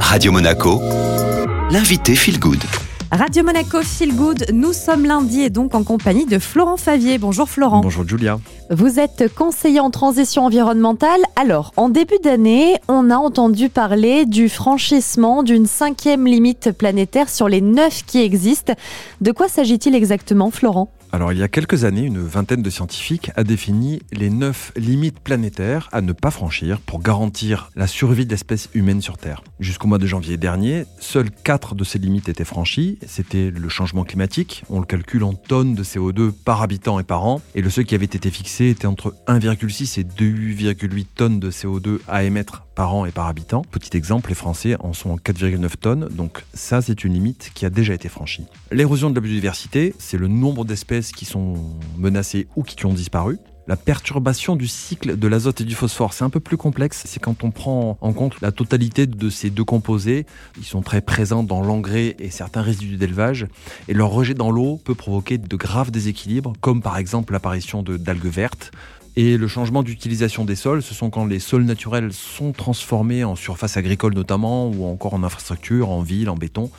Radio Monaco, l'invité Feel Good. Radio Monaco Feel Good, nous sommes lundi et donc en compagnie de Florent Favier. Bonjour Florent. Bonjour Julia. Vous êtes conseiller en transition environnementale. Alors, en début d'année, on a entendu parler du franchissement d'une cinquième limite planétaire sur les neuf qui existent. De quoi s'agit-il exactement, Florent? Alors il y a quelques années, une vingtaine de scientifiques a défini les neuf limites planétaires à ne pas franchir pour garantir la survie de l'espèce humaine sur Terre. Jusqu'au mois de janvier dernier, seules quatre de ces limites étaient franchies. C'était le changement climatique, on le calcule en tonnes de CO2 par habitant et par an, et le seuil qui avait été fixé était entre 1,6 et 2,8 tonnes de CO2 à émettre par an et par habitant. Petit exemple, les Français en sont 4,9 tonnes, donc ça c'est une limite qui a déjà été franchie. L'érosion de la biodiversité, c'est le nombre d'espèces qui sont menacées ou qui ont disparu. La perturbation du cycle de l'azote et du phosphore, c'est un peu plus complexe. C'est quand on prend en compte la totalité de ces deux composés. Ils sont très présents dans l'engrais et certains résidus d'élevage. Et leur rejet dans l'eau peut provoquer de graves déséquilibres, comme par exemple l'apparition d'algues vertes, et le changement d'utilisation des sols, ce sont quand les sols naturels sont transformés en surface agricole notamment, ou encore en infrastructure, en ville, en béton.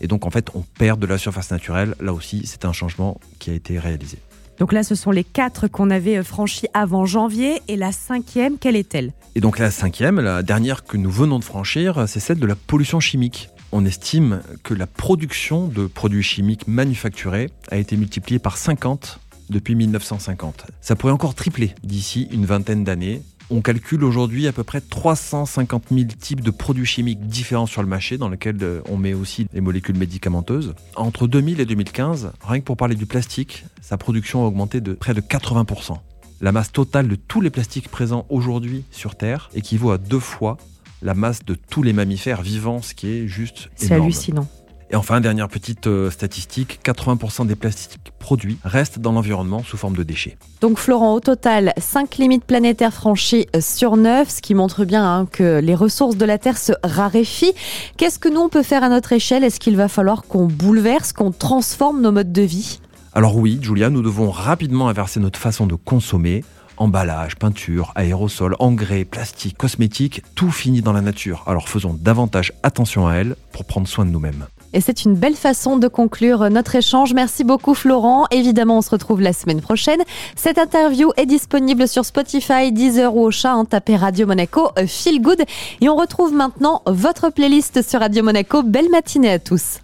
Et donc en fait, on perd de la surface naturelle. Là aussi, c'est un changement qui a été réalisé. Donc là, ce sont les quatre qu'on avait euh, franchis avant janvier. Et la cinquième, quelle est-elle? Et donc la cinquième, la dernière que nous venons de franchir, c'est celle de la pollution chimique. On estime que la production de produits chimiques manufacturés a été multipliée par 50 depuis 1950. Ça pourrait encore tripler d'ici une vingtaine d'années. On calcule aujourd'hui à peu près 350 000 types de produits chimiques différents sur le marché, dans lesquels euh, on met aussi les molécules médicamenteuses. Entre 2000 et 2015, rien que pour parler du plastique, sa production a augmenté de près de 80%. La masse totale de tous les plastiques présents aujourd'hui sur Terre équivaut à deux fois la masse de tous les mammifères vivants, ce qui est juste C'est hallucinant. Et enfin, dernière petite euh, statistique, 80% des plastiques produits restent dans l'environnement sous forme de déchets. Donc Florent, au total, 5 limites planétaires franchies euh, sur 9, ce qui montre bien hein, que les ressources de la Terre se raréfient. Qu'est-ce que nous, on peut faire à notre échelle? Est-ce qu'il va falloir qu'on bouleverse, qu'on transforme nos modes de vie? Alors oui, Julia, nous devons rapidement inverser notre façon de consommer emballage, peinture, aérosol, engrais, plastique, cosmétiques, tout finit dans la nature. Alors faisons davantage attention à elle pour prendre soin de nous-mêmes. Et c'est une belle façon de conclure notre échange. Merci beaucoup Florent. Évidemment, on se retrouve la semaine prochaine. Cette interview est disponible sur Spotify, Deezer ou au chat. Hein, tapez Radio Monaco, euh, Feel Good. Et on retrouve maintenant votre playlist sur Radio Monaco. Belle matinée à tous.